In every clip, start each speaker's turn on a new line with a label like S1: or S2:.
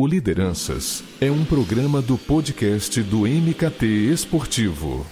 S1: O Lideranças é um programa do podcast do MKT Esportivo.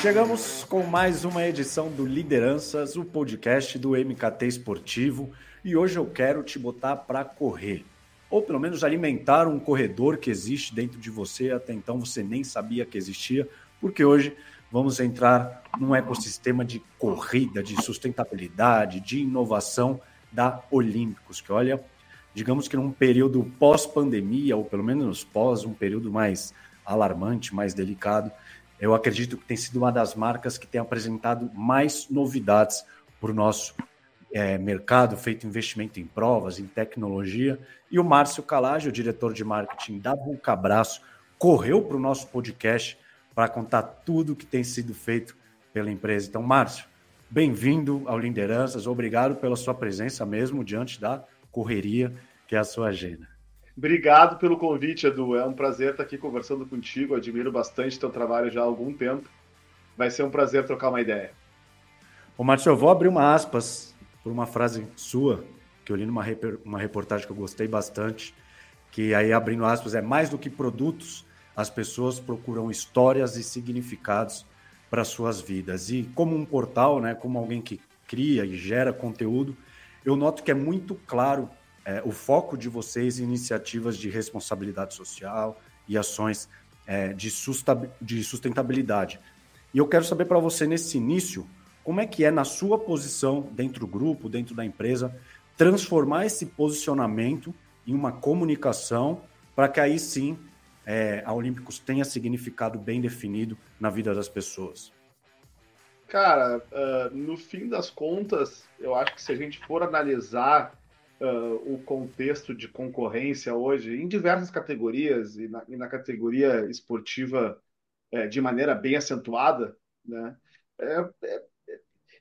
S2: Chegamos com mais uma edição do Lideranças, o podcast do MKT Esportivo, e hoje eu quero te botar para correr ou pelo menos alimentar um corredor que existe dentro de você, até então você nem sabia que existia, porque hoje vamos entrar num ecossistema de corrida, de sustentabilidade, de inovação da Olímpicos, que olha, digamos que num período pós-pandemia, ou pelo menos pós um período mais alarmante, mais delicado, eu acredito que tem sido uma das marcas que tem apresentado mais novidades para o nosso é, mercado, feito investimento em provas, em tecnologia. E o Márcio Calage, o diretor de marketing da Vulcabraço, correu para o nosso podcast para contar tudo que tem sido feito pela empresa. Então, Márcio, bem-vindo ao Lideranças, obrigado pela sua presença mesmo diante da correria que é a sua agenda.
S3: Obrigado pelo convite, Edu. É um prazer estar aqui conversando contigo. Admiro bastante teu trabalho já há algum tempo. Vai ser um prazer trocar uma ideia.
S2: Ô, Márcio, eu vou abrir uma aspas por uma frase sua, que eu li numa uma reportagem que eu gostei bastante, que aí, abrindo aspas, é mais do que produtos, as pessoas procuram histórias e significados para suas vidas. E como um portal, né, como alguém que cria e gera conteúdo, eu noto que é muito claro é, o foco de vocês em iniciativas de responsabilidade social e ações é, de, de sustentabilidade. E eu quero saber para você, nesse início, como é que é, na sua posição, dentro do grupo, dentro da empresa, transformar esse posicionamento em uma comunicação para que aí sim é, a Olímpicos tenha significado bem definido na vida das pessoas?
S3: Cara, uh, no fim das contas, eu acho que se a gente for analisar uh, o contexto de concorrência hoje, em diversas categorias, e na, e na categoria esportiva é, de maneira bem acentuada, né, é, é,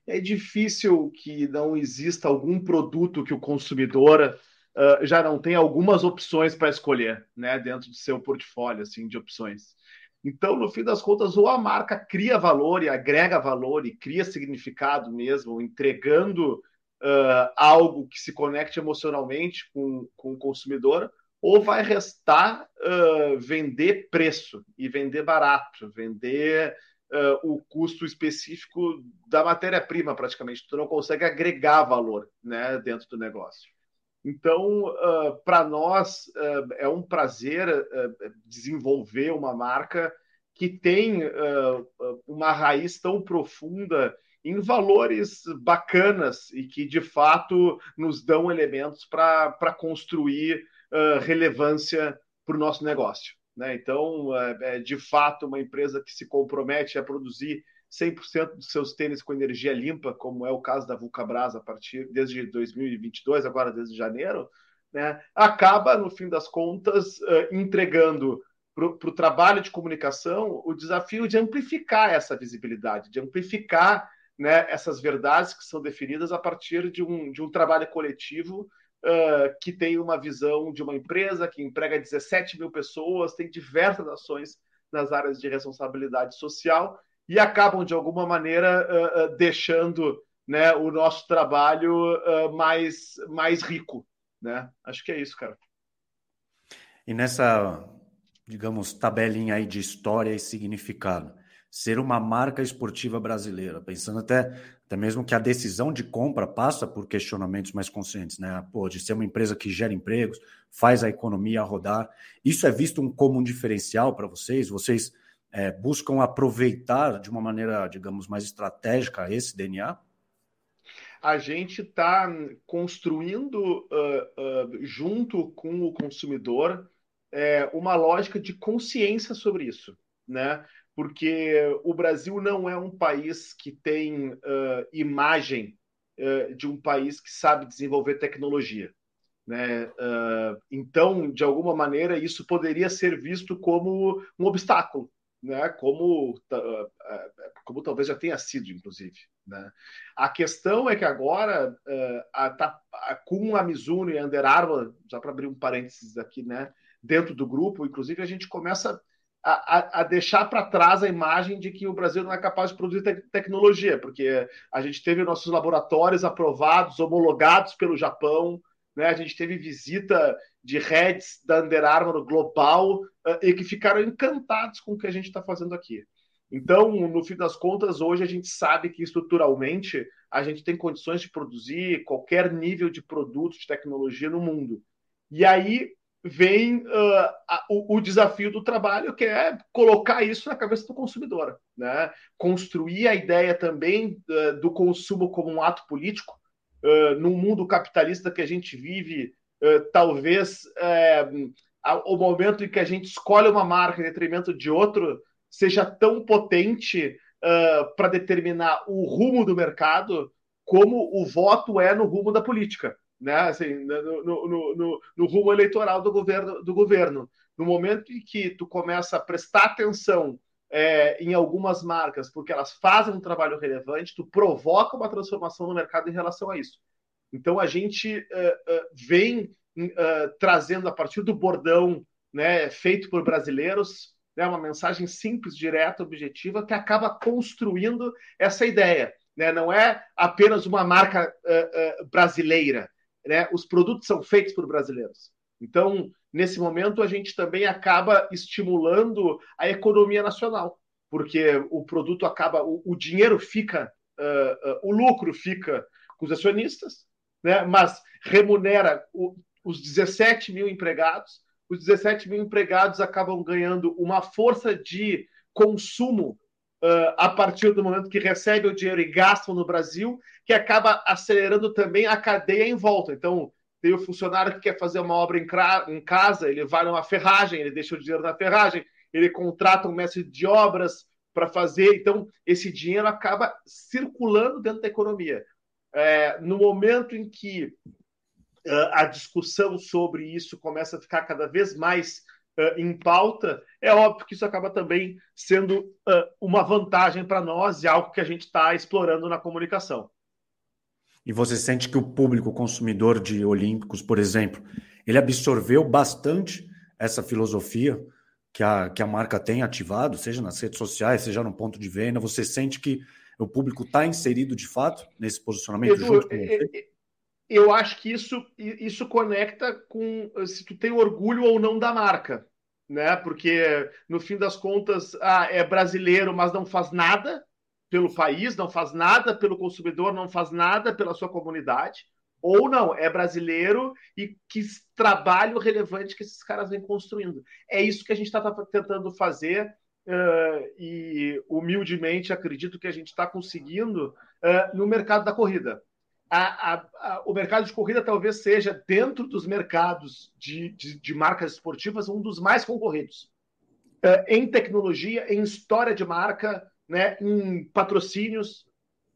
S3: é difícil que não exista algum produto que o consumidor uh, já não tenha algumas opções para escolher, né, dentro do seu portfólio assim de opções. Então, no fim das contas, ou a marca cria valor e agrega valor e cria significado mesmo, entregando uh, algo que se conecte emocionalmente com, com o consumidor, ou vai restar uh, vender preço e vender barato, vender uh, o custo específico da matéria-prima, praticamente. Tu não consegue agregar valor né, dentro do negócio. Então, uh, para nós, uh, é um prazer desenvolver uma marca que tem uma raiz tão profunda em valores bacanas e que, de fato, nos dão elementos para construir relevância para o nosso negócio. Né? Então, é, é, de fato, uma empresa que se compromete a produzir 100% dos seus tênis com energia limpa, como é o caso da Vulcabras a partir desde 2022, agora desde janeiro, né? acaba, no fim das contas, uh, entregando para o trabalho de comunicação o desafio de amplificar essa visibilidade, de amplificar né, essas verdades que são definidas a partir de um, de um trabalho coletivo uh, que tem uma visão de uma empresa que emprega 17 mil pessoas, tem diversas ações nas áreas de responsabilidade social e acabam, de alguma maneira, uh, uh, deixando né, o nosso trabalho mais, mais rico. Né? Acho que é isso, cara.
S2: E nessa, digamos, tabelinha aí de história e significado, ser uma marca esportiva brasileira, pensando até até mesmo que a decisão de compra passa por questionamentos mais conscientes, né? Pô, de ser uma empresa que gera empregos, faz a economia rodar. Isso é visto como um diferencial para vocês? Vocês é, buscam aproveitar de uma maneira, digamos, mais estratégica esse DNA?
S3: A gente está construindo, uh, uh, junto com o consumidor, é, uma lógica de consciência sobre isso, né? Porque o Brasil não é um país que tem uh, imagem uh, de um país que sabe desenvolver tecnologia. Né? Uh, então, de alguma maneira, isso poderia ser visto como um obstáculo, né? como, como talvez já tenha sido, inclusive. Né? A questão é que agora, a, a, com a Mizuno e a Under Armour, já para abrir um parênteses aqui, né? dentro do grupo, inclusive a gente começa a, a, deixar para trás a imagem de que o Brasil não é capaz de produzir te tecnologia, porque a gente teve nossos laboratórios aprovados, homologados pelo Japão, né? a gente teve visita de heads da Under Armour global uh, e que ficaram encantados com o que a gente está fazendo aqui. Então, no fim das contas, hoje a gente sabe que estruturalmente a gente tem condições de produzir qualquer nível de produto de tecnologia no mundo. E aí vem uh, a, o, o, desafio do trabalho, que é colocar isso na cabeça do consumidor, né? construir a ideia também uh, do consumo como um ato político. Uh, num mundo capitalista que a gente vive, talvez o momento em que a gente escolhe uma marca em detrimento de outro seja tão potente para determinar o rumo do mercado como o voto é no rumo da política né, assim, no, no, no, no, rumo eleitoral do governo, do governo. No momento em que tu começa a prestar atenção é, em algumas marcas, porque elas fazem um trabalho relevante, tu provoca uma transformação no mercado em relação a isso. Então a gente uh, uh, vem uh, trazendo a partir do bordão né, feito por brasileiros, né, uma mensagem simples, direta, objetiva, que acaba construindo essa ideia. Né? Não é apenas uma marca brasileira, né, os produtos são feitos por brasileiros. Então, nesse momento, a gente também acaba estimulando a economia nacional, porque o produto acaba, o, o dinheiro fica, uh, uh, o lucro fica com os acionistas, né, mas remunera o, os 17 mil empregados. Os 17 mil empregados acabam ganhando uma força de consumo uh, a partir do momento que recebe o dinheiro e gastam no Brasil, que acaba acelerando também a cadeia em volta. Então, tem o funcionário que quer fazer uma obra em, em casa, ele vai numa ferragem, ele deixa o dinheiro na ferragem, ele contrata um mestre de obras para fazer. Então, esse dinheiro acaba circulando dentro da economia. É, no momento em que uh, a discussão sobre isso começa a ficar cada vez mais uh, em pauta, é óbvio que isso acaba também sendo uh, uma vantagem para nós e algo que a gente está explorando na comunicação.
S2: E você sente que o público consumidor de Olímpicos, por exemplo, ele absorveu bastante essa filosofia que a, que a marca tem ativado, seja nas redes sociais, seja no ponto de venda? Você sente que o público está inserido de fato nesse posicionamento Edu, junto com você?
S3: Eu acho que isso, isso conecta com se tu tem orgulho ou não da marca né? Porque no fim das contas, ah, é brasileiro, mas não faz nada pelo país, não faz nada pelo consumidor, não faz nada pela sua comunidade. Ou não, é brasileiro e que trabalho relevante que esses caras vêm construindo. É isso que a gente está tá tentando fazer uh, e humildemente acredito que a gente está conseguindo uh, no mercado da corrida a, a, a, o mercado de corrida talvez seja, dentro dos mercados de, de, de marcas esportivas, um dos mais concorridos. Uh, em tecnologia, em história de marca, né, em patrocínios.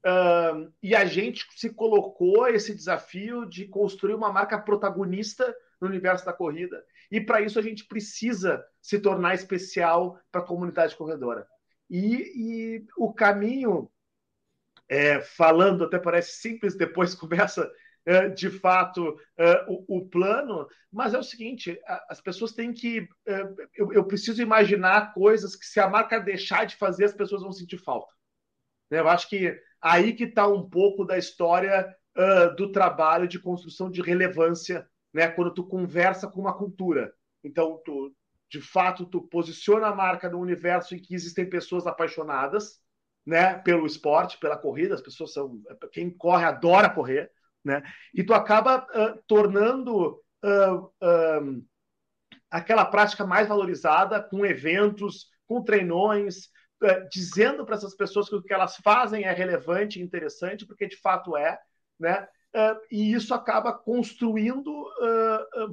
S3: Uh, e a gente se colocou esse desafio de construir uma marca protagonista no universo da corrida. E para isso a gente precisa se tornar especial para a comunidade corredora. E, e o caminho é, falando até parece simples, depois começa é, de fato é, o, o, plano, mas é o seguinte: as pessoas têm que. É, eu, eu, preciso imaginar coisas que, se a marca deixar de fazer, as pessoas vão sentir falta. Eu acho que aí que está um pouco da história uh, do trabalho de construção de relevância, né? Quando tu conversa com uma cultura. Então, tu, de fato, tu posiciona a marca no universo em que existem pessoas apaixonadas né, pelo esporte, pela corrida, as pessoas são. Quem corre adora correr, né? E tu acaba uh, tornando uh, uh, aquela prática mais valorizada com eventos, com treinões, dizendo para essas pessoas que o que elas fazem é relevante e interessante, porque de fato é, né? e isso acaba construindo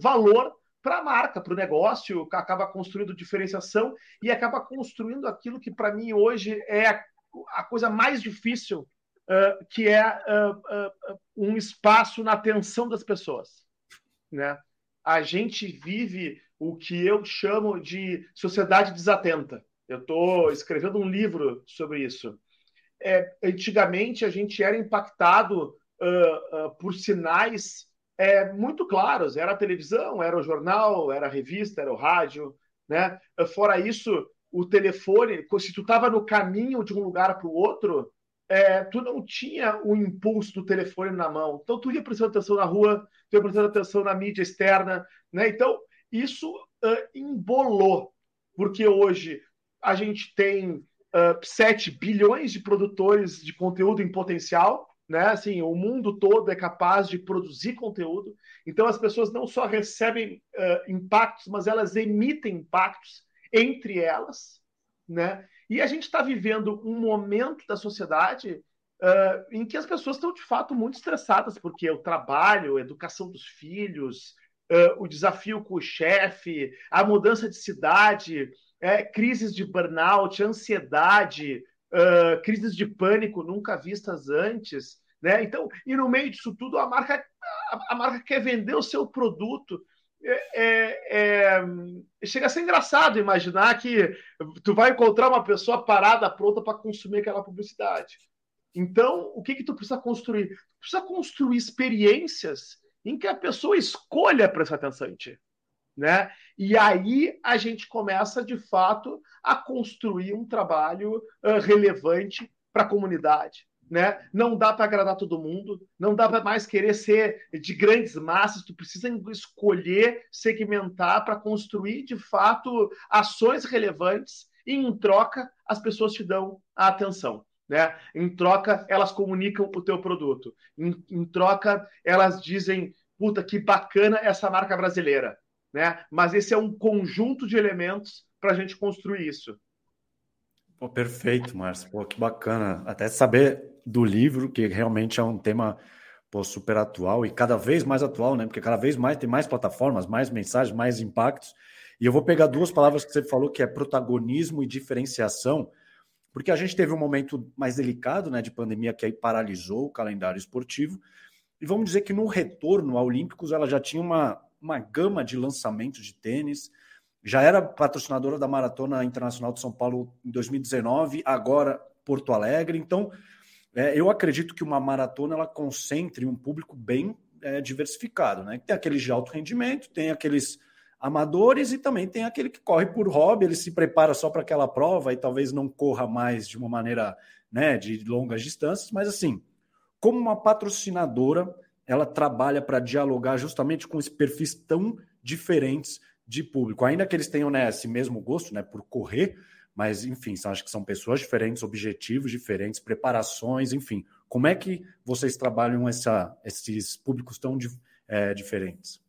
S3: valor para a marca, para o negócio, acaba construindo diferenciação e acaba construindo aquilo que para mim hoje é a coisa mais difícil, uh, que é uh, uh, um espaço na atenção das pessoas. Né? A gente vive o que eu chamo de sociedade desatenta. Eu estou escrevendo um livro sobre isso. É, antigamente, a gente era impactado por sinais é, muito claros. Era a televisão, era o jornal, era a revista, era o rádio. Né? Fora isso, o telefone, se tu estava no caminho de um lugar para o outro, é, tu não tinha o impulso do telefone na mão. Então, tu ia prestando atenção na rua, tu ia prestando atenção na mídia externa. Né? Então, isso uh, embolou, porque hoje a gente tem uh, 7 bilhões de produtores de conteúdo em potencial, né? Assim, o mundo todo é capaz de produzir conteúdo. Então as pessoas não só recebem uh, impactos, mas elas emitem impactos entre elas, né? E a gente está vivendo um momento da sociedade uh, em que as pessoas estão de fato muito estressadas, porque o trabalho, a educação dos filhos, uh, o desafio com o chefe, a mudança de cidade, é, crises de burnout, ansiedade, crises de pânico nunca vistas antes. Né? Então, e no meio disso tudo, a marca, a, a marca quer vender o seu produto. É, é, é, chega a ser engraçado imaginar que tu vai encontrar uma pessoa parada, pronta para consumir aquela publicidade. Então, o que, que tu precisa construir? Tu precisa construir experiências em que a pessoa escolha prestar atenção em ti. Né? E aí a gente começa, de fato, a construir um trabalho uh, relevante para a comunidade. Né? Não dá para agradar todo mundo, não dá para mais querer ser de grandes massas, tu precisa escolher, segmentar para construir, de fato, ações relevantes e, em troca, as pessoas te dão a atenção. Né? Em troca, elas comunicam o teu produto. Em, em troca, elas dizem, puta, que bacana essa marca brasileira né? Mas esse é um conjunto de elementos para a gente construir isso.
S2: Pô, perfeito, Márcio. Pô, que bacana. Até saber do livro, que realmente é um tema pô, super atual e cada vez mais atual, né? Porque cada vez mais tem mais plataformas, mais mensagens, mais impactos. E eu vou pegar duas palavras que você falou, que é protagonismo e diferenciação, porque a gente teve um momento mais delicado, né, de pandemia que aí paralisou o calendário esportivo. E vamos dizer que no retorno ao Olímpicos ela já tinha uma uma gama de lançamentos de tênis. Já era patrocinadora da Maratona Internacional de São Paulo em 2019, agora Porto Alegre. Então, é, eu acredito que uma maratona ela concentre um público bem é, diversificado, né? Tem aqueles de alto rendimento, tem aqueles amadores e também tem aquele que corre por hobby, ele se prepara só para aquela prova e talvez não corra mais de uma maneira né, de longas distâncias, mas assim, como uma patrocinadora, ela trabalha para dialogar justamente com esses perfis tão diferentes de público, ainda que eles tenham né, esse mesmo gosto né, por correr, mas enfim, acho que são pessoas diferentes, objetivos diferentes, preparações, enfim. Como é que vocês trabalham essa, esses públicos tão é, diferentes?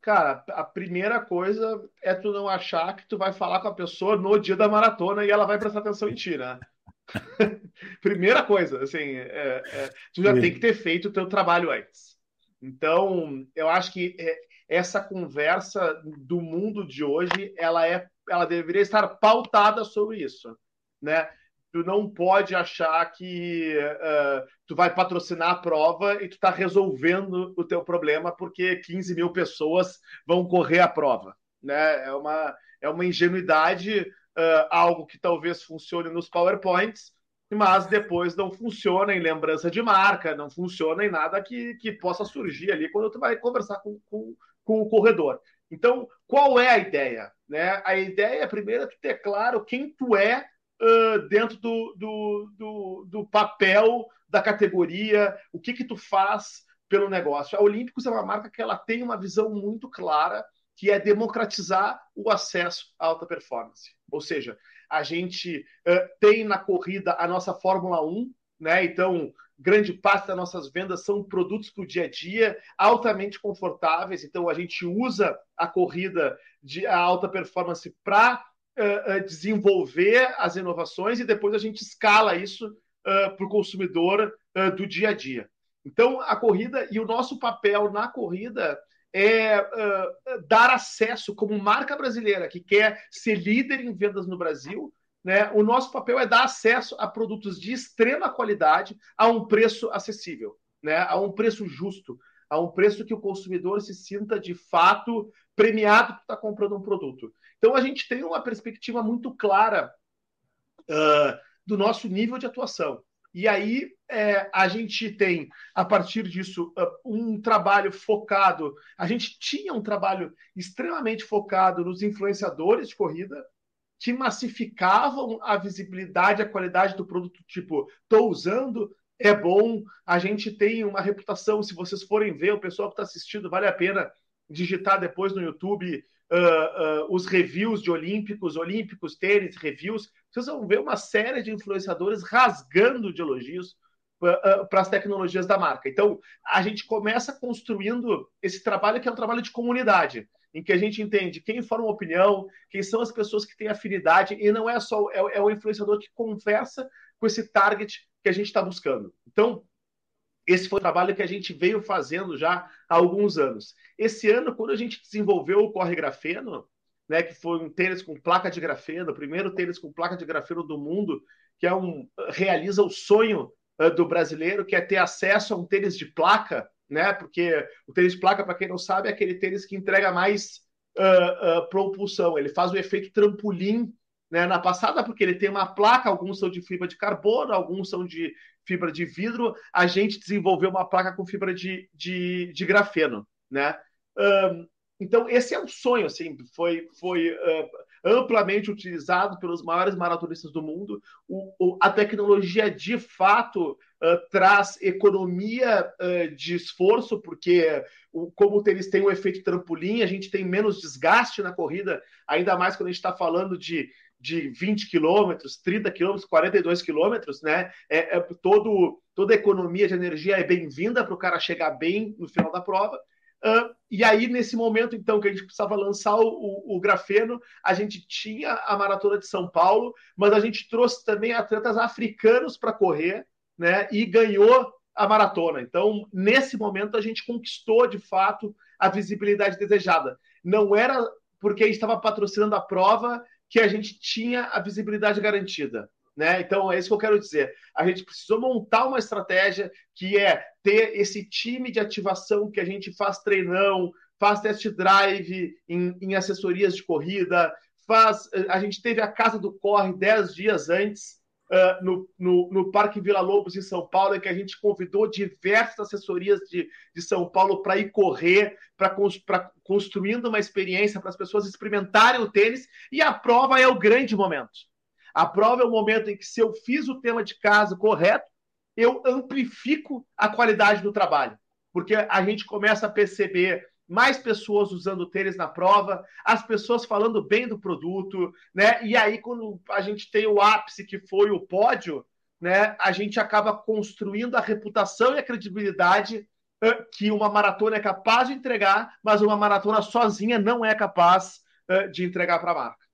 S3: Cara, a primeira coisa é tu não achar que tu vai falar com a pessoa no dia da maratona e ela vai prestar atenção em ti, né? Primeira coisa, assim, é, é, tu já Sim. tem que ter feito o teu trabalho antes. Então, eu acho que é, essa conversa do mundo de hoje, ela é, ela deveria estar pautada sobre isso, né? Tu não pode achar que uh, tu vai patrocinar a prova e tu está resolvendo o teu problema porque 15 mil pessoas vão correr a prova, né? É uma, é uma ingenuidade uh, algo que talvez funcione nos PowerPoints, mas depois não funciona em lembrança de marca, não funciona em nada que, que possa surgir ali quando tu vai conversar com, com, com o corredor. Então, qual é a ideia? Né? A ideia, primeiro, é tu ter claro quem tu é uh, dentro do, do, do, do, papel da categoria, o que que tu faz pelo negócio. A Olímpicos é uma marca que ela tem uma visão muito clara, que é democratizar o acesso à alta performance. Ou seja, a gente uh, tem na corrida a nossa Fórmula 1, né? Então, grande parte das nossas vendas são produtos para o dia a dia, altamente confortáveis. Então, a gente usa a corrida de a alta performance para uh, uh, desenvolver as inovações e depois a gente escala isso para o consumidor do dia a dia. Então, a corrida e o nosso papel na corrida é uh, dar acesso, como marca brasileira que quer ser líder em vendas no Brasil, né, o nosso papel é dar acesso a produtos de extrema qualidade a um preço acessível, né, a um preço justo, a um preço que o consumidor se sinta de fato premiado por estar comprando um produto. Então a gente tem uma perspectiva muito clara uh, do nosso nível de atuação. E aí é, a gente tem, a partir disso, um trabalho focado. A gente tinha um trabalho extremamente focado nos influenciadores de corrida, que massificavam a visibilidade, a qualidade do produto, tipo, estou usando, é bom, a gente tem uma reputação, se vocês forem ver, o pessoal que está assistindo, vale a pena digitar depois no YouTube uh, uh, os reviews de Olímpicos, Olímpicos, tênis, reviews, vocês vão ver uma série de influenciadores rasgando de elogios para as tecnologias da marca. Então, a gente começa construindo esse trabalho que é um trabalho de comunidade, em que a gente entende quem forma opinião, quem são as pessoas que têm afinidade, e não é só é, é o influenciador que conversa com esse target que a gente está buscando. Então, esse foi o trabalho que a gente veio fazendo já há alguns anos. Esse ano, quando a gente desenvolveu o Corre Grafeno, né, que foi um tênis com placa de grafeno, o primeiro tênis com placa de grafeno do mundo, que é um realiza o sonho do brasileiro, que é ter acesso a um tênis de placa, né? Porque o tênis de placa, para quem não sabe, é aquele tênis que entrega mais uh, uh, propulsão. Ele faz o efeito trampolim né, na passada, porque ele tem uma placa, alguns são de fibra de carbono, alguns são de fibra de vidro. A gente desenvolveu uma placa com fibra de, de, de grafeno, né? Um, então, esse é um sonho, assim, foi, foi uh, amplamente utilizado pelos maiores maratonistas do mundo. O, o, a tecnologia, de fato, uh, traz economia uh, de esforço, porque como o tênis tem um efeito trampolim, a gente tem menos desgaste na corrida, ainda mais quando a gente está falando de de 20 quilômetros, 30 quilômetros, 42 quilômetros, né? É, é, todo, toda a economia de energia é bem-vinda para o cara chegar bem no final da prova. Uh, e aí, nesse momento, então, que a gente precisava lançar o, o, o, grafeno, a gente tinha a Maratona de São Paulo, mas a gente trouxe também atletas africanos para correr, né? E ganhou a maratona. Então, nesse momento, a gente conquistou, de fato, a visibilidade desejada. Não era porque a gente estava patrocinando a prova que a gente tinha a visibilidade garantida. Né? Então, é isso que eu quero dizer. A gente precisou montar uma estratégia que é ter esse time de ativação que a gente faz treinão, faz test drive em, em assessorias de corrida, faz. A gente teve a casa do corre dez dias antes. Uh, no, no, no, Parque Vila Lobos, em São Paulo, em que a gente convidou diversas assessorias de, de São Paulo para ir correr, para construindo uma experiência para as pessoas experimentarem o tênis, e a prova é o grande momento. A prova é o momento em que, se eu fiz o tema de casa correto, eu amplifico a qualidade do trabalho, porque a gente começa a perceber mais pessoas usando tênis na prova, as pessoas falando bem do produto, né? E aí, quando a gente tem o ápice que foi o pódio, né? A gente acaba construindo a reputação e a credibilidade que uma maratona é capaz de entregar, mas uma maratona sozinha não é capaz de entregar para a marca.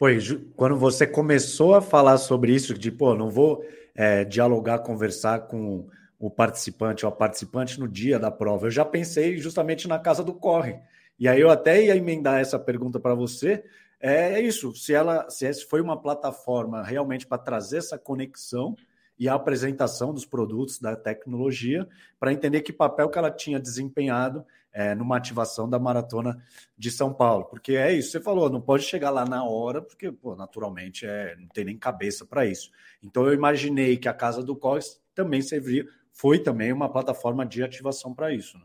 S2: Pois, quando você começou a falar sobre isso, de pô, não vou é, dialogar, conversar com o participante ou a participante no dia da prova, eu já pensei justamente na casa do corre. E aí eu até ia emendar essa pergunta para você. É, é isso, se ela se foi uma plataforma realmente para trazer essa conexão e a apresentação dos produtos da tecnologia para entender que papel que ela tinha desempenhado é, numa ativação da maratona de São Paulo. Porque é isso, você falou, não pode chegar lá na hora, porque, pô, naturalmente, é, não tem nem cabeça para isso. Então eu imaginei que a Casa do Cós também serviria, foi também uma plataforma de ativação para isso. Né?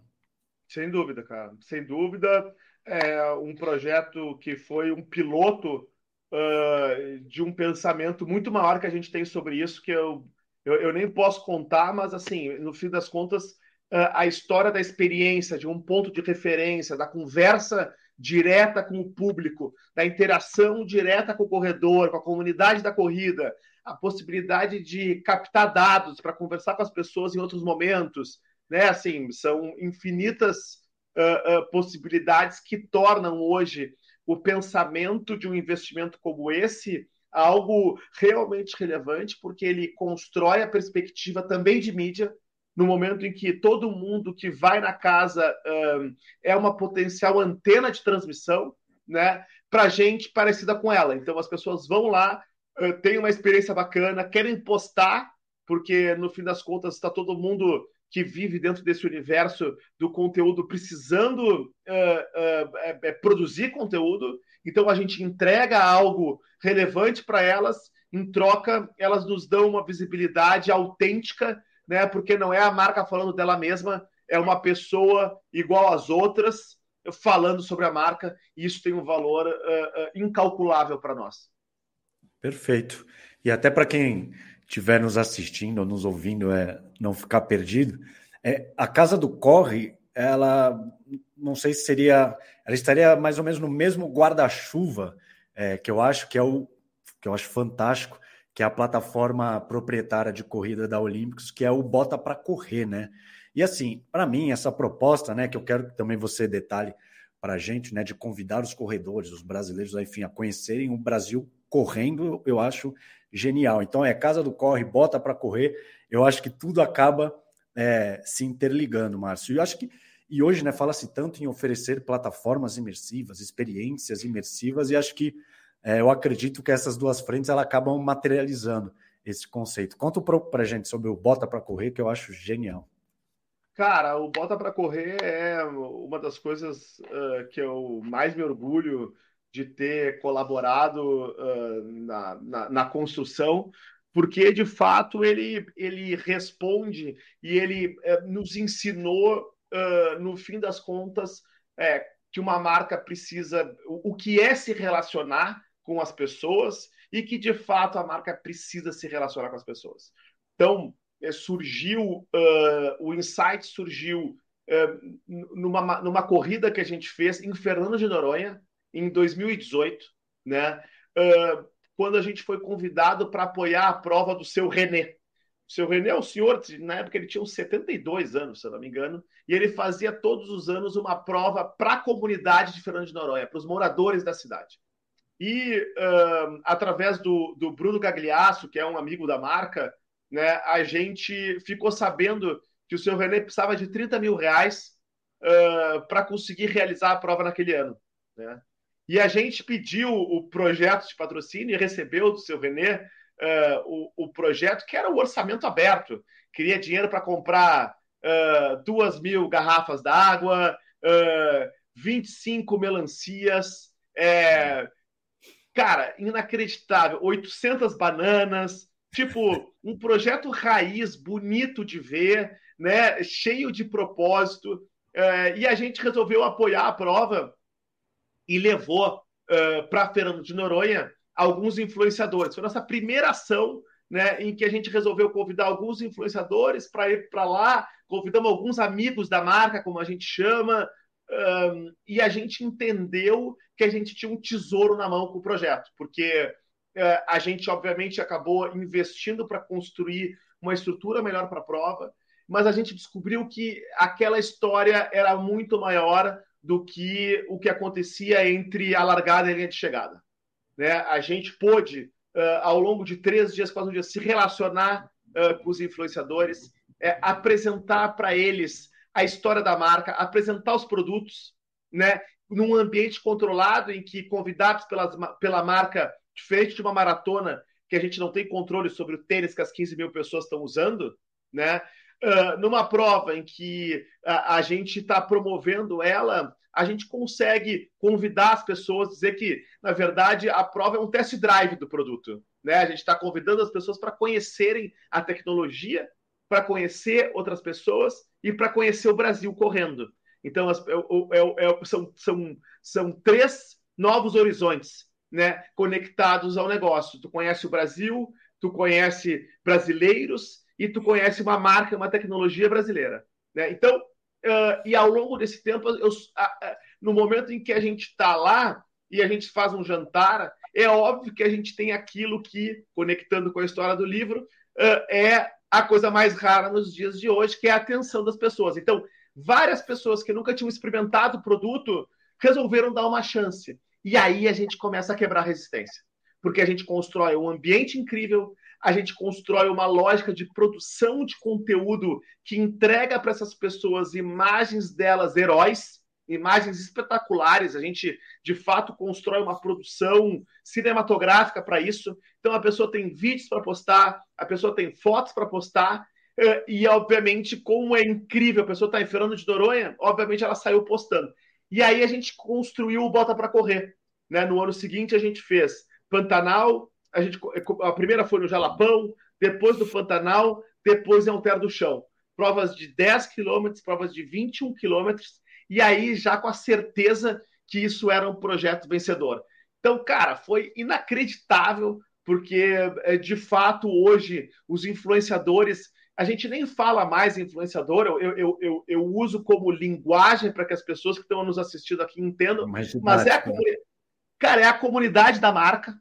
S3: Sem dúvida, cara. Sem dúvida, é um projeto que foi um piloto uh, de um pensamento muito maior que a gente tem sobre isso, que eu eu, eu nem posso contar, mas assim, no fim das contas, a história da experiência, de um ponto de referência, da conversa direta com o público, da interação direta com o corredor, com a comunidade da corrida, a possibilidade de captar dados para conversar com as pessoas em outros momentos, né? Assim, são infinitas uh, uh, possibilidades que tornam hoje o pensamento de um investimento como esse algo realmente relevante, porque ele constrói a perspectiva também de mídia, no momento em que todo mundo que vai na casa um, é uma potencial antena de transmissão, né, para gente parecida com ela. Então as pessoas vão lá, uh, têm uma experiência bacana, querem postar, porque no fim das contas está todo mundo que vive dentro desse universo do conteúdo precisando uh, uh, produzir conteúdo então a gente entrega algo relevante para elas, em troca, elas nos dão uma visibilidade autêntica, né? Porque não é a marca falando dela mesma, é uma pessoa igual às outras falando sobre a marca, e isso tem um valor uh, uh, incalculável para nós.
S2: Perfeito. E até para quem estiver nos assistindo ou nos ouvindo, é, não ficar perdido, é, a Casa do Corre, ela não sei se seria, ela estaria mais ou menos no mesmo guarda-chuva é, que eu acho que é o que eu acho fantástico, que é a plataforma proprietária de corrida da Olímpicos, que é o Bota para Correr, né? E assim, para mim, essa proposta, né, que eu quero que também você detalhe para a gente, né, de convidar os corredores, os brasileiros, enfim, a conhecerem o Brasil correndo, eu acho genial. Então, é Casa do Corre, bota para correr, eu acho que tudo acaba é, se interligando, Márcio. E acho que, e hoje, né, fala-se tanto em oferecer plataformas imersivas, experiências imersivas, e acho que é, eu acredito que essas duas frentes ela acabam materializando esse conceito. Conta para a gente sobre o Bota para Correr, que eu acho genial.
S3: Cara, o Bota para Correr é uma das coisas uh, que eu mais me orgulho de ter colaborado uh, na, na, na, construção, porque de fato ele, ele responde e ele uh, nos ensinou, no fim das contas, é, que uma marca precisa, o, o que é se relacionar com as pessoas e que de fato a marca precisa se relacionar com as pessoas. Então, é, surgiu, uh, o insight surgiu uh, numa, numa corrida que a gente fez em Fernando de Noronha, em 2018, né? Uh, quando a gente foi convidado para apoiar a prova do seu René. O seu René é um senhor, na época ele tinha uns 72 anos, se eu não me engano, e ele fazia todos os anos uma prova para a comunidade de Fernando de Noronha, para os moradores da cidade. E uh, através do, do Bruno Gagliasso, que é um amigo da marca, né, a gente ficou sabendo que o senhor René precisava de 30 mil reais uh, para conseguir realizar a prova naquele ano. Né? E a gente pediu o projeto de patrocínio e recebeu do seu René uh, o, o, projeto, que era o orçamento aberto. Queria dinheiro para comprar uh, duas mil garrafas d'água, uh, 25 melancias, é, cara, inacreditável, 800 bananas, Tipo, um projeto raiz, bonito de ver, né? cheio de propósito. É, e a gente resolveu apoiar a prova e levou é, para Fernando de Noronha alguns influenciadores. Foi nossa primeira ação né, em que a gente resolveu convidar alguns influenciadores para ir para lá, convidamos alguns amigos da marca, como a gente chama, um, e a gente entendeu que a gente tinha um tesouro na mão com o projeto, porque é, a gente, obviamente, acabou investindo para construir uma estrutura melhor para a prova, mas a gente descobriu que aquela história era muito maior do que o que acontecia entre a largada e a linha de chegada. Né? A gente pôde, uh, ao longo de três dias, quase um dia, se relacionar uh, com os influenciadores, é, apresentar para eles a história da marca, apresentar os produtos, né? num ambiente controlado em que convidados pelas, pela marca diferente de uma maratona que a gente não tem controle sobre o tênis que as 15 mil pessoas estão usando, né? Uh, numa prova em que a, a gente está promovendo ela, a gente consegue convidar as pessoas, dizer que, na verdade, a prova é um test drive do produto. Né? A gente está convidando as pessoas para conhecerem a tecnologia, para conhecer outras pessoas e para conhecer o Brasil correndo. Então, as, é, é, é, são, são, são três novos horizontes né, conectados ao negócio. Tu conhece o Brasil, tu conhece brasileiros e tu conhece uma marca, uma tecnologia brasileira. Né? Então, uh, e ao longo desse tempo, eu, uh, uh, no momento em que a gente está lá e a gente faz um jantar, é óbvio que a gente tem aquilo que, conectando com a história do livro, é a coisa mais rara nos dias de hoje, que é a atenção das pessoas. Então, várias pessoas que nunca tinham experimentado o produto resolveram dar uma chance. E aí a gente começa a quebrar a resistência. Porque a gente constrói um ambiente incrível, a gente constrói uma lógica de produção de conteúdo que entrega para essas pessoas imagens delas heróis, imagens espetaculares. A gente, de fato, constrói uma produção cinematográfica para isso. Então, a pessoa tem vídeos para postar, a pessoa tem fotos para postar. Eh, e, obviamente, como é incrível, a pessoa está em Fernando de Doronha, obviamente ela saiu postando. E aí a gente construiu o Bota para Correr. Né? No ano seguinte a gente fez Pantanal, a gente a primeira foi no Jalapão, depois do Pantanal, depois em Alter do Chão. Provas de 10 quilômetros, provas de 21 quilômetros, e aí já com a certeza que isso era um projeto vencedor. Então, cara, foi inacreditável, porque é, de fato hoje os influenciadores a gente nem fala mais influenciador, eu, eu, eu, eu uso como linguagem para que as pessoas que estão nos assistindo aqui entendam, mas, mas é a comunidade. Cara, é a comunidade da marca,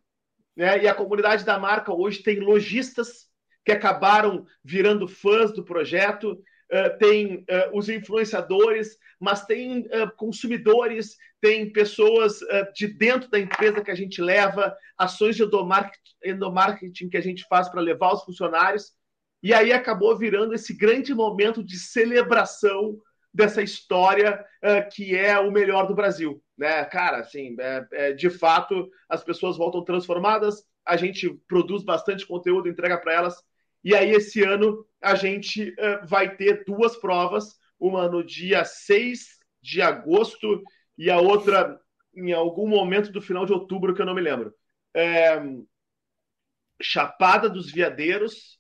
S3: né? E a comunidade da marca hoje tem lojistas que acabaram virando fãs do projeto, uh, tem uh, os influenciadores, mas tem uh, consumidores, tem pessoas de dentro da empresa que a gente leva, ações de endomarketing, endomarketing que a gente faz para levar os funcionários. E aí acabou virando esse grande momento de celebração dessa história que é o melhor do Brasil. Né? Cara, assim, é, é, de fato, as pessoas voltam transformadas, a gente produz bastante conteúdo, entrega para elas. E aí, esse ano, a gente uh, vai ter duas provas, uma no dia 6 de agosto e a outra em algum momento do final de outubro, que eu não me lembro. É... Chapada dos Veadeiros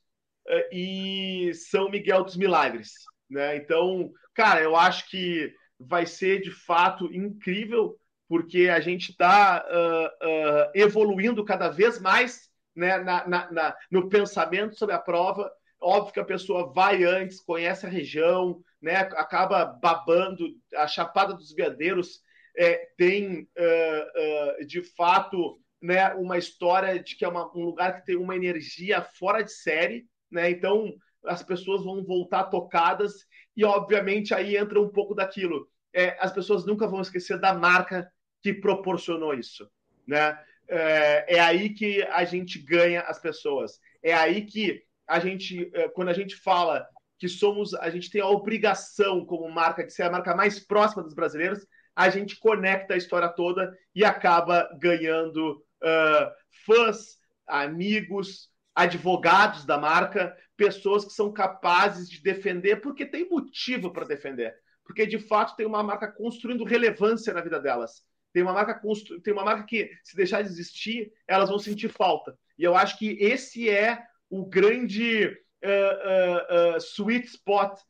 S3: eh, e São Miguel dos Milagres. Né? Então, cara, eu acho que vai ser de fato incrível, porque a gente está uh, uh, evoluindo cada vez mais né, na, na, na, no pensamento sobre a prova. Óbvio que a pessoa vai antes, conhece a região, né, acaba babando. A Chapada dos Veadeiros é, tem, uh, de fato, né, uma história de que é uma, um lugar que tem uma energia fora de série né? Então as pessoas vão voltar tocadas e obviamente aí entra um pouco daquilo. É, as pessoas nunca vão esquecer da marca que proporcionou isso, né? É, é, aí que a gente ganha as pessoas. É aí que a gente, é, quando a gente fala que somos, a gente tem a obrigação como marca de ser a marca mais próxima dos brasileiros, a gente conecta a história toda e acaba ganhando uh, fãs, amigos, advogados da marca, pessoas que são capazes de defender, porque tem motivo para defender. Porque de fato tem uma marca construindo relevância na vida delas. Tem uma marca constru... tem uma marca que, se deixar de existir, elas vão sentir falta. E eu acho que esse é o grande uh, uh, uh, sweet spot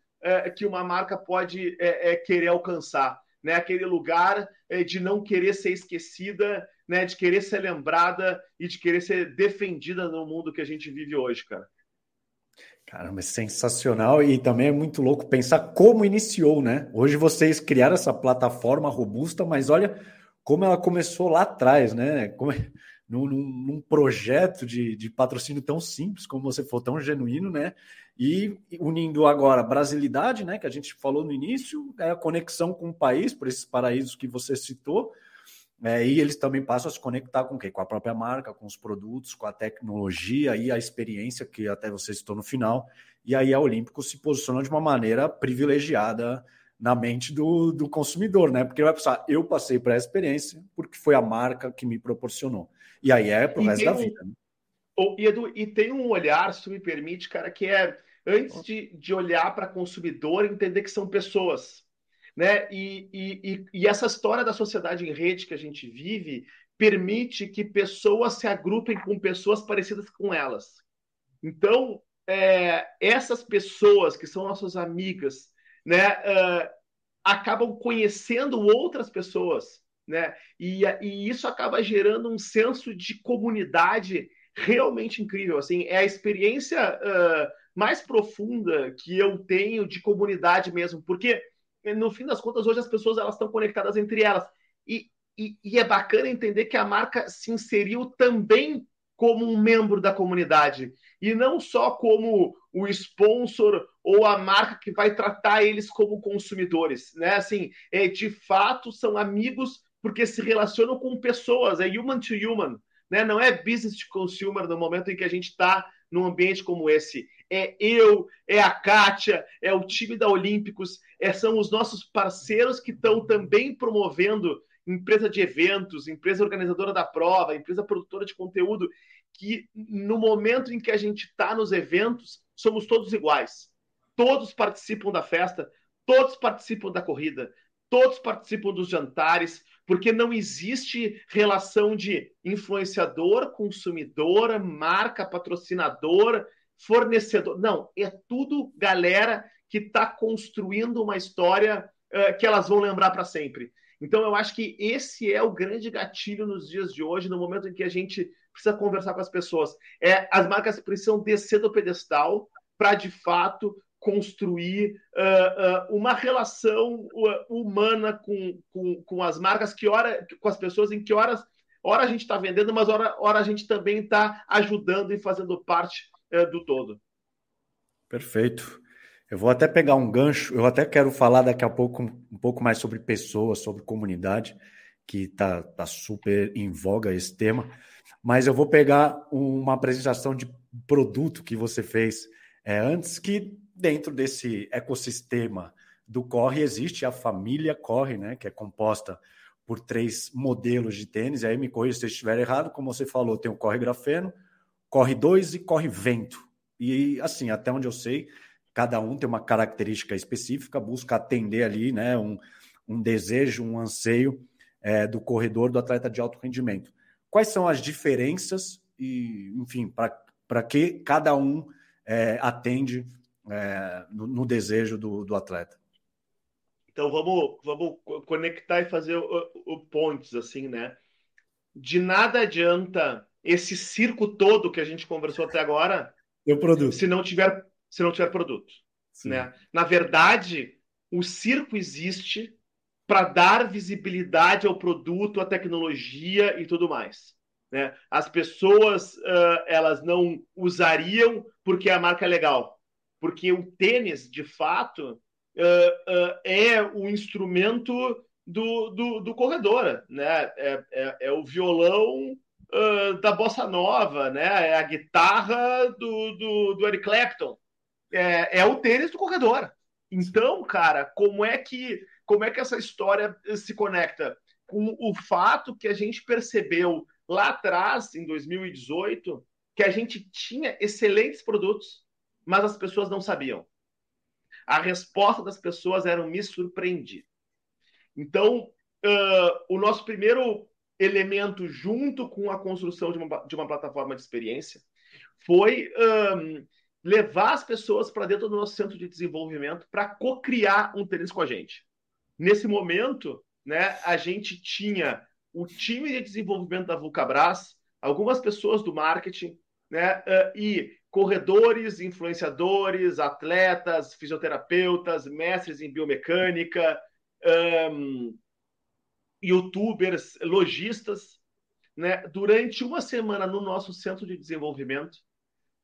S3: que uma marca pode querer alcançar. Né? Aquele lugar de não querer ser esquecida né, de querer ser lembrada e de querer ser defendida no mundo que a gente vive hoje, cara.
S2: Caramba, é sensacional e também é muito louco pensar como iniciou, né? Hoje vocês criaram essa plataforma robusta, mas olha como ela começou lá atrás, né? Como, é, num, num, projeto de, de patrocínio tão simples, como você for, tão genuíno, né? E unindo agora a brasilidade, né? Que a gente falou no início, é a conexão com o país, por esses paraísos que você citou, é, e eles também passam a se conectar com o quê? Com a própria marca, com os produtos, com a tecnologia e a experiência que até você citou no final. E aí a Olímpico se posiciona de uma maneira privilegiada na mente do, do consumidor, né? Porque ele vai pensar, eu passei por essa experiência porque foi a marca que me proporcionou. E aí é pro e resto da vida. Né?
S3: E, Edu, e tem um olhar, se tu me permite, cara, que é antes de, de olhar para consumidor, entender que são pessoas né? E, e, e, essa história da sociedade em rede que a gente vive permite que pessoas se agrupem com pessoas parecidas com elas. Então, é, essas pessoas que são nossas amigas, né, uh, acabam conhecendo outras pessoas, né? E, e isso acaba gerando um senso de comunidade realmente incrível. Assim, é a experiência uh, mais profunda que eu tenho de comunidade mesmo, porque no fim das contas, hoje as pessoas elas estão conectadas entre elas. E, e, e, é bacana entender que a marca se inseriu também como um membro da comunidade. E não só como o sponsor ou a marca que vai tratar eles como consumidores. Né? Assim, é, de fato, são amigos porque se relacionam com pessoas, é human to human. Né? Não é business to consumer no momento em que a gente está num ambiente como esse. É eu, é a Kátia, é o time da Olímpicos, é, são os nossos parceiros que estão também promovendo empresa de eventos, empresa organizadora da prova, empresa produtora de conteúdo, que no momento em que a gente está nos eventos, somos todos iguais. Todos participam da festa, todos participam da corrida, todos participam dos jantares, porque não existe relação de influenciador, consumidor, marca, patrocinador, fornecedor. Não, é tudo galera que está construindo uma história uh, que elas vão lembrar para sempre. Então, eu acho que esse é o grande gatilho nos dias de hoje, no momento em que a gente precisa conversar com as pessoas. É, as marcas precisam descer do pedestal para, de fato, construir uh, uh, uma relação humana com, com, com as marcas, que hora, com as pessoas, em que horas, hora a gente está vendendo, mas hora, hora a gente também está ajudando e fazendo parte uh, do todo.
S2: Perfeito. Eu vou até pegar um gancho, eu até quero falar daqui a pouco um pouco mais sobre pessoas, sobre comunidade, que está tá super em voga esse tema, mas eu vou pegar uma apresentação de produto que você fez é, antes, que dentro desse ecossistema do Corre existe a família Corre, né, que é composta por três modelos de tênis. E aí me corrija se eu estiver errado, como você falou, tem o Corre Grafeno, Corre 2 e Corre Vento. E assim, até onde eu sei, cada um tem uma característica específica, busca atender ali, né, um, um desejo, um anseio é, do corredor, do atleta de alto rendimento. Quais são as diferenças e, enfim, para que cada um é, atende é, no, no, desejo do, do, atleta.
S3: Então vamos, vamos conectar e fazer o, o pontos assim, né? De nada adianta esse circo todo que a gente conversou até agora,
S2: o produto.
S3: se não tiver se não tiver produto, Sim. né? Na verdade, o circo existe para dar visibilidade ao produto, à tecnologia e tudo mais. Né? As pessoas uh, elas não usariam porque a marca é legal porque o tênis, de fato, uh, uh, é o instrumento do, do, do corredor, né? É, é, é o violão da bossa nova, né? É a guitarra do, do, do Eric Clapton, é, é o tênis do corredor. Então, cara, como é que como é que essa história se conecta com o fato que a gente percebeu lá atrás, em 2018, que a gente tinha excelentes produtos, mas as pessoas não sabiam. A resposta das pessoas era me surpreendi. Então, uh, o nosso primeiro elemento, junto com a construção de uma, de uma plataforma de experiência, foi um, levar as pessoas para dentro do nosso centro de desenvolvimento para co-criar um tênis com a gente. Nesse momento, né, a gente tinha o time de desenvolvimento da Vulcabras, algumas pessoas do marketing, né, uh, e corredores, influenciadores, atletas, fisioterapeutas, mestres em biomecânica, um, youtubers, lojistas, né, durante uma semana no nosso centro de desenvolvimento,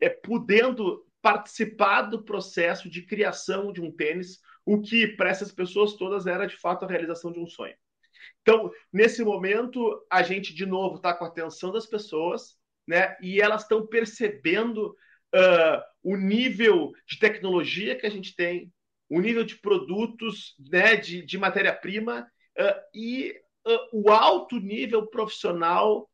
S3: é, podendo participar do processo de criação de um tênis, o que para essas pessoas todas era de fato a realização de um sonho. Então, nesse momento, a gente de novo está com a atenção das pessoas, né? E elas estão percebendo uh, o nível de tecnologia que a gente tem, o nível de produtos, né, de, de matéria-prima uh, e uh, o alto nível profissional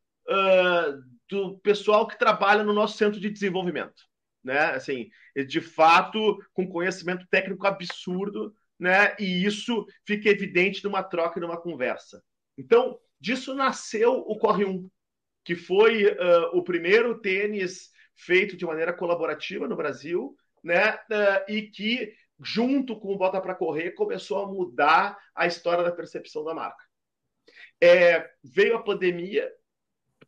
S3: do pessoal que trabalha no nosso centro de desenvolvimento. Né? Assim, de fato, com conhecimento técnico absurdo, né? e isso fica evidente numa troca e numa conversa. Então, disso nasceu o Corre 1, que foi uh, o primeiro tênis feito de maneira colaborativa no Brasil, né? Uh, e que, junto com o Bota para Correr, começou a mudar a história da percepção da marca. É, veio a pandemia,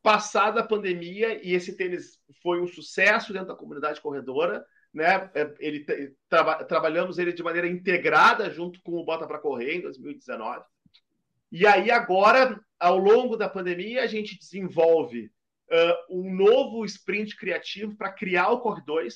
S3: passada a pandemia, e esse tênis foi um sucesso dentro da comunidade corredora. Né? É, ele tra trabalhamos ele de maneira integrada junto com o Bota para Correr em 2019. E aí agora, ao longo da pandemia, a gente desenvolve uh, um novo sprint criativo para criar o Core 2.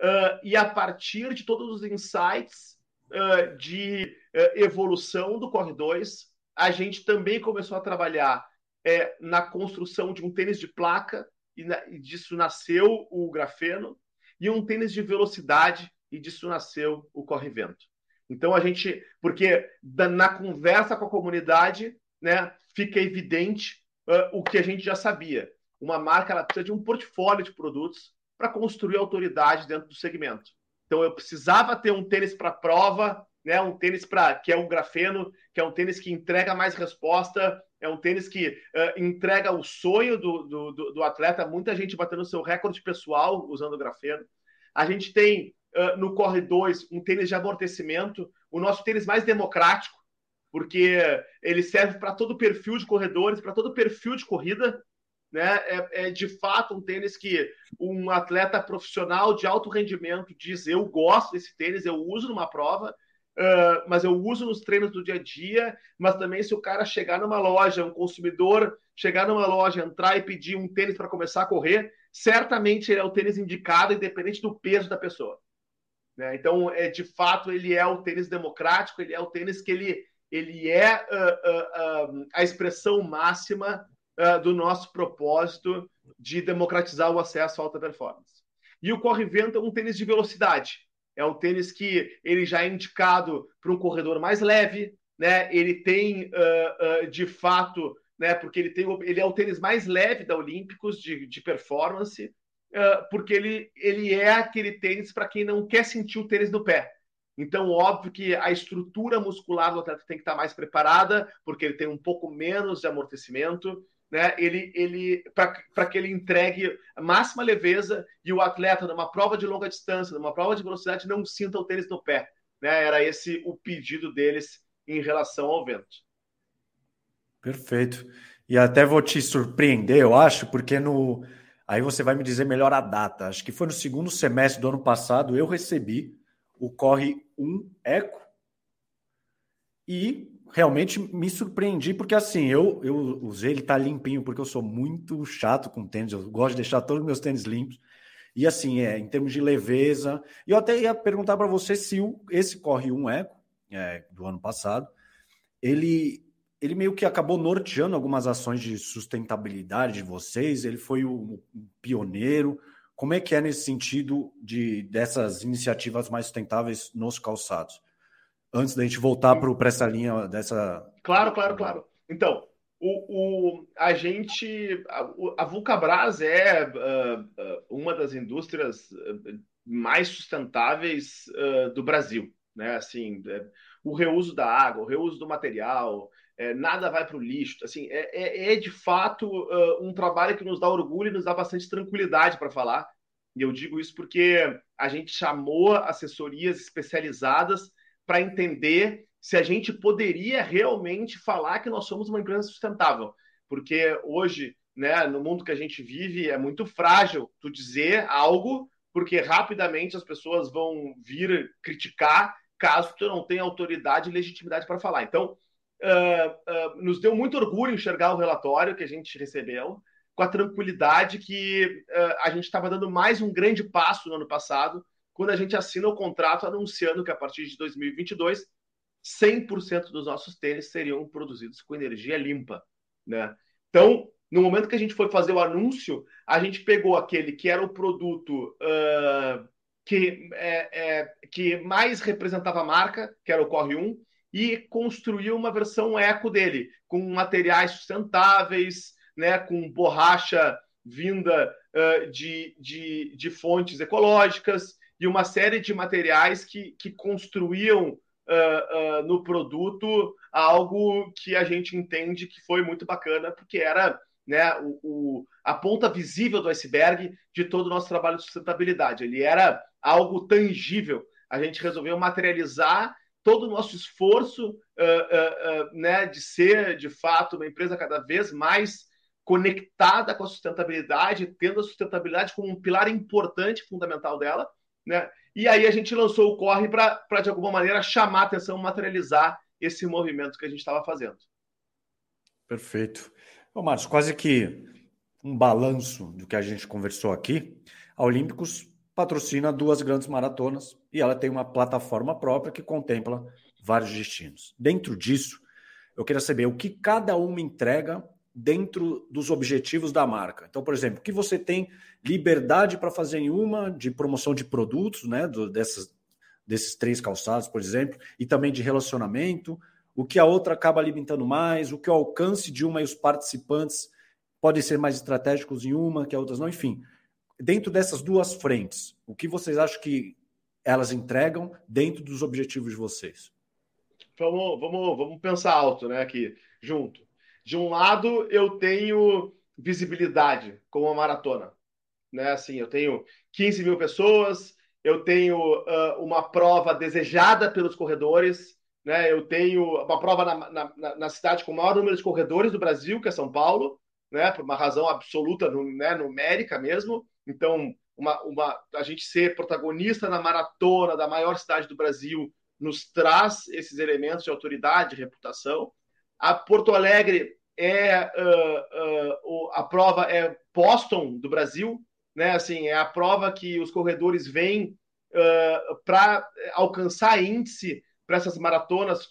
S3: Uh, e a partir de todos os insights uh, de evolução do Core 2, a gente também começou a trabalhar é, na construção de um tênis de placa, e, na, e disso nasceu o grafeno, e um tênis de velocidade, e disso nasceu o corre-vento. Então a gente, porque na conversa com a comunidade, né, fica evidente uh, o que a gente já sabia. Uma marca ela precisa de um portfólio de produtos para construir autoridade dentro do segmento. Então eu precisava ter um tênis para prova né? Um tênis para que é o grafeno, que é um tênis que entrega mais resposta, é um tênis que uh, entrega o sonho do, do, do, atleta, muita gente batendo seu recorde pessoal usando o grafeno. A gente tem uh, no Corre 2 um tênis de amortecimento, o nosso tênis mais democrático, porque ele serve para todo perfil de corredores, para todo perfil de corrida. Né? É, é, de fato um tênis que um atleta profissional de alto rendimento diz: Eu gosto desse tênis, eu uso numa prova, uh, mas eu uso nos treinos do dia a dia. Mas também, se o cara chegar numa loja, um consumidor chegar numa loja, entrar e pedir um tênis para começar a correr, certamente ele é o tênis indicado, independente do peso da pessoa. Né? Então, é, de fato, ele é o tênis democrático, ele é o tênis que ele, ele é uh, uh, a expressão máxima do nosso propósito de democratizar o acesso à alta performance. E o Corre Vento é um tênis de velocidade. É um tênis que ele já é indicado para um corredor mais leve, né? Ele tem, uh, uh, de fato, né? Porque ele tem, ele é o tênis mais leve da Olímpicos de, de performance, uh, porque ele, ele é aquele tênis para quem não quer sentir o tênis no pé. Então, óbvio que a estrutura muscular do atleta tem que estar mais preparada, porque ele tem um pouco menos de amortecimento né, ele, ele para que ele entregue a máxima leveza e o atleta, numa prova de longa distância, numa prova de velocidade, não sinta o tênis no pé. Né? Era esse o pedido deles em relação ao vento.
S2: Perfeito. E até vou te surpreender, eu acho, porque no. Aí você vai me dizer melhor a data. Acho que foi no segundo semestre do ano passado, eu recebi o Corre 1 Eco. E realmente me surpreendi, porque assim, eu, eu usei ele tá limpinho, porque eu sou muito chato com tênis, eu gosto de deixar todos os meus tênis limpos. E assim, é, em termos de leveza, e eu até ia perguntar para você se o, esse Corre 1 Eco, é, do ano passado, ele, ele meio que acabou norteando algumas ações de sustentabilidade de vocês, ele foi o, o pioneiro. Como é que é nesse sentido de dessas iniciativas mais sustentáveis nos calçados? Antes da gente voltar para essa linha dessa.
S3: Claro, claro, claro. Então, o, o, a gente. A, a Vulcabras é uh, uh, uma das indústrias mais sustentáveis uh, do Brasil. Né? Assim, é, o reuso da água, o reuso do material, é, nada vai para o lixo. Assim, é, é, é de fato um trabalho que nos dá orgulho e nos dá bastante tranquilidade para falar. E eu digo isso porque a gente chamou assessorias especializadas para entender se a gente poderia realmente falar que nós somos uma empresa sustentável. Porque hoje, né, no mundo que a gente vive, é muito frágil tu dizer algo, porque rapidamente as pessoas vão vir criticar caso tu não tenha autoridade e legitimidade para falar. Então, uh, uh, nos deu muito orgulho enxergar o relatório que a gente recebeu, com a tranquilidade que uh, a gente estava dando mais um grande passo no ano passado quando a gente assina o contrato anunciando que a partir de 2022, 100% dos nossos tênis seriam produzidos com energia limpa. Né? Então, no momento que a gente foi fazer o anúncio, a gente pegou aquele que era o produto uh, que, é, é, que mais representava a marca, que era o Corre 1, e construiu uma versão eco dele, com materiais sustentáveis, né, com borracha vinda uh, de, de, de fontes ecológicas, e uma série de materiais que, que construíam uh, uh, no produto algo que a gente entende que foi muito bacana, porque era né, o, o, a ponta visível do iceberg de todo o nosso trabalho de sustentabilidade. Ele era algo tangível. A gente resolveu materializar todo o nosso esforço uh, né, de ser, de fato, uma empresa cada vez mais conectada com a sustentabilidade, tendo a sustentabilidade como um pilar importante, fundamental dela, né? E aí a gente lançou o Corre para, de alguma maneira, chamar a atenção, materializar esse movimento que a gente estava fazendo.
S2: Perfeito. Bom, Marcos, quase que um balanço do que a gente conversou aqui. A Olímpicos patrocina duas grandes maratonas e ela tem uma plataforma própria que contempla vários destinos. Dentro disso, eu queria saber o que cada uma entrega dentro dos objetivos da marca. Então, por exemplo, que você tem liberdade para fazer em uma de promoção de produtos, né, do, dessas, desses três calçados, por exemplo, e também de relacionamento, o que a outra acaba alimentando mais, o que o alcance de uma e os participantes podem ser mais estratégicos em uma que a outras não, enfim. Dentro dessas duas frentes, o que vocês acham que elas entregam dentro dos objetivos de vocês?
S3: Vamos, vamos, vamos pensar alto, né? Aqui, junto. De um lado, eu tenho visibilidade como uma maratona. Né? Assim, eu tenho 15 mil pessoas, eu tenho uh, uma prova desejada pelos corredores, né? eu tenho uma prova na, na, na, cidade com o maior número de corredores do Brasil, que é São Paulo, né? por uma razão absoluta, né? numérica mesmo. Então, uma, uma, a gente ser protagonista na maratona da maior cidade do Brasil nos traz esses elementos de autoridade, de reputação. A Porto Alegre é uh, uh, a prova é Boston do Brasil, né? Assim, é a prova que os corredores vêm uh, para alcançar índice para essas maratonas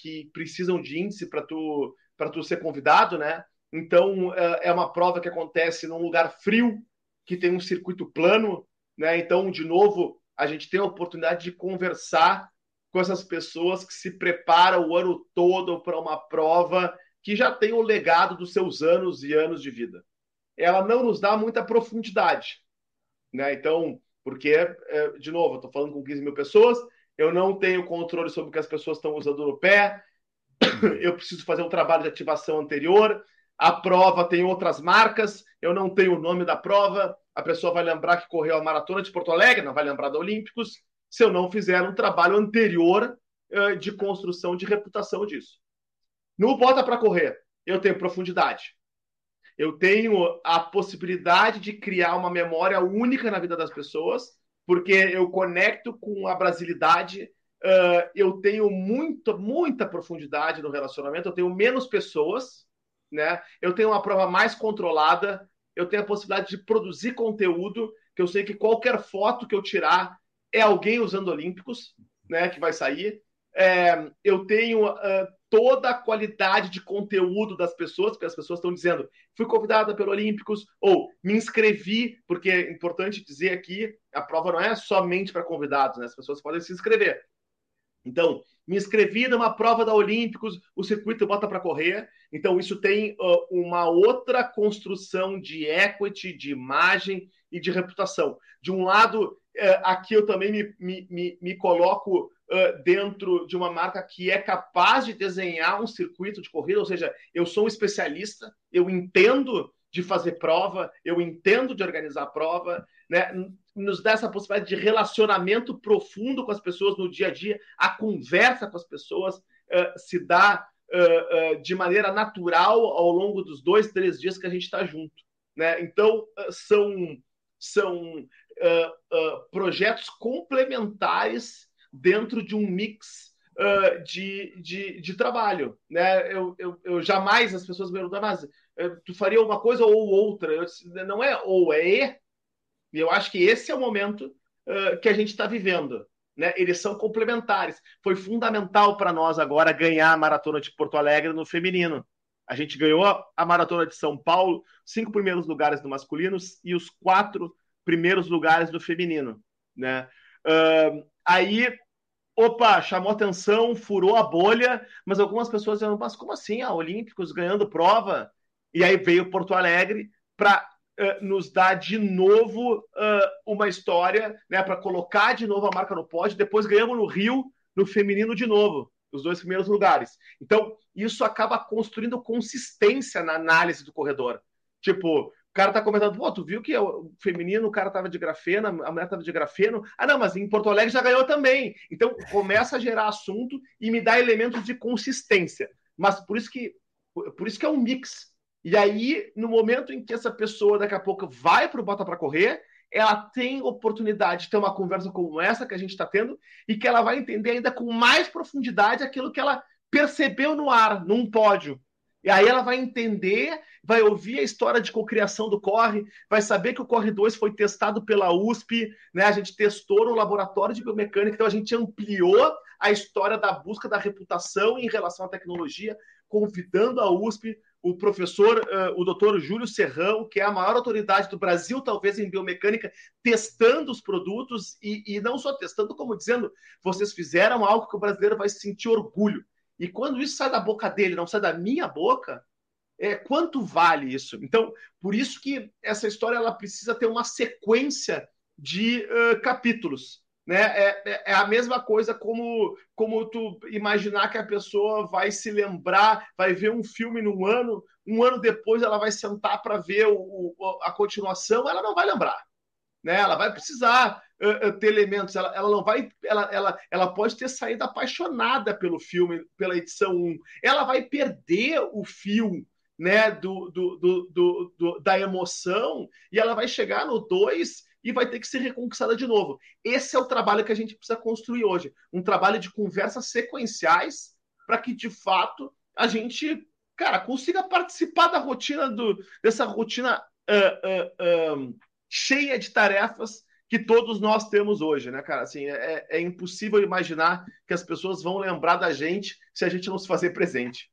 S3: que precisam de índice para tu para tu ser convidado, né? Então é uma prova que acontece num lugar frio, que tem um circuito plano, né? Então, de novo, a gente tem a oportunidade de conversar com essas pessoas que se preparam o ano todo para uma prova que já tem o legado dos seus anos e anos de vida. Ela não nos dá muita profundidade. Né? Então, porque, é, de novo, eu estou falando com 15 mil pessoas, eu não tenho controle sobre o que as pessoas estão usando no pé, eu preciso fazer um trabalho de ativação anterior, a prova tem outras marcas, eu não tenho o nome da prova, a pessoa vai lembrar que correu a maratona de Porto Alegre, não vai lembrar da Olímpicos, se eu não fizer um trabalho anterior uh, de construção de reputação disso. No Bota para Correr, eu tenho profundidade. Eu tenho a possibilidade de criar uma memória única na vida das pessoas, porque eu conecto com a brasilidade, uh, eu tenho muito, muita profundidade no relacionamento, eu tenho menos pessoas, né? Eu tenho uma prova mais controlada, eu tenho a possibilidade de produzir conteúdo, que eu sei que qualquer foto que eu tirar é alguém usando Olímpicos, né? Que vai sair. É, eu tenho uh, toda a qualidade de conteúdo das pessoas, porque as pessoas estão dizendo, fui convidada pelo Olímpicos, ou me inscrevi, porque é importante dizer aqui, a prova não é somente para convidados, né? As pessoas podem se inscrever. Então, me inscrevi numa prova da Olímpicos, o circuito bota para correr. Então, isso tem uh, uma outra construção de equity, de imagem e de reputação. De um lado, aqui eu também me, me, me, me coloco uh, dentro de uma marca que é capaz de desenhar um circuito de corrida, ou seja, eu sou um especialista, eu entendo de fazer prova, eu entendo de organizar prova, né? nos dá essa possibilidade de relacionamento profundo com as pessoas no dia a dia, a conversa com as pessoas uh, se dá uh, de maneira natural ao longo dos dois, três dias que a gente está junto. Né? Então, são, são projetos complementares dentro de um mix uh, de, de, de, trabalho. Né? Eu, eu, eu, jamais as pessoas me perguntam, mas tu faria uma coisa ou outra? Eu, não é ou, é e. E eu acho que esse é o momento uh, que a gente está vivendo. Né? Eles são complementares. Foi fundamental para nós agora ganhar a maratona de Porto Alegre no feminino. A gente ganhou a maratona de São Paulo, cinco primeiros lugares no masculino e os quatro primeiros lugares no feminino. Né? Uh, aí, opa, chamou atenção, furou a bolha, mas algumas pessoas dizendo, mas como assim? A Olímpicos ganhando prova? E aí veio Porto Alegre para uh, nos dar de novo uh, uma história, né, para colocar de novo a marca no pódio. Depois ganhamos no Rio, no feminino de novo, os dois primeiros lugares. Então, isso acaba construindo consistência na análise do corredor. Tipo, cara tá comentando, pô, tu viu que o feminino, o cara tava de grafeno, a mulher tava de grafeno. Ah, não, mas em Porto Alegre já ganhou também. Então, começa a gerar assunto e me dá elementos de consistência. Mas por isso que por isso que é um mix. E aí, no momento em que essa pessoa daqui a pouco vai para o Bota para Correr, ela tem oportunidade de ter uma conversa como essa que a gente está tendo e que ela vai entender ainda com mais profundidade aquilo que ela percebeu no ar, num pódio. E aí ela vai entender, vai ouvir a história de cocriação do Corre, vai saber que o Corre 2 foi testado pela USP, né? A gente testou no laboratório de biomecânica, então a gente ampliou a história da busca da reputação em relação à tecnologia, convidando a USP, o professor, uh, o doutor Júlio Serrão, que é a maior autoridade do Brasil, talvez em biomecânica, testando os produtos e, e não só testando, como dizendo, vocês fizeram algo que o brasileiro vai sentir orgulho. E quando isso sai da boca dele, não sai da minha boca, é, quanto vale isso? Então, por isso que essa história ela precisa ter uma sequência de uh, capítulos. Né? É, é, é a mesma coisa como, como tu imaginar que a pessoa vai se lembrar, vai ver um filme num ano, um ano depois ela vai sentar para ver o, o, a continuação, ela não vai lembrar. Né? Ela vai precisar uh, ter elementos, ela, ela não vai. Ela, ela, ela pode ter saído apaixonada pelo filme, pela edição 1. Ela vai perder o fio né, do, do, do, do, da emoção e ela vai chegar no 2 e vai ter que ser reconquistada de novo. Esse é o trabalho que a gente precisa construir hoje. Um trabalho de conversas sequenciais para que, de fato, a gente, cara, consiga participar da rotina do, dessa rotina uh, uh, cheia de tarefas que todos nós temos hoje, né, cara? Assim, é, é impossível imaginar que as pessoas vão lembrar da gente se a gente não se fazer presente.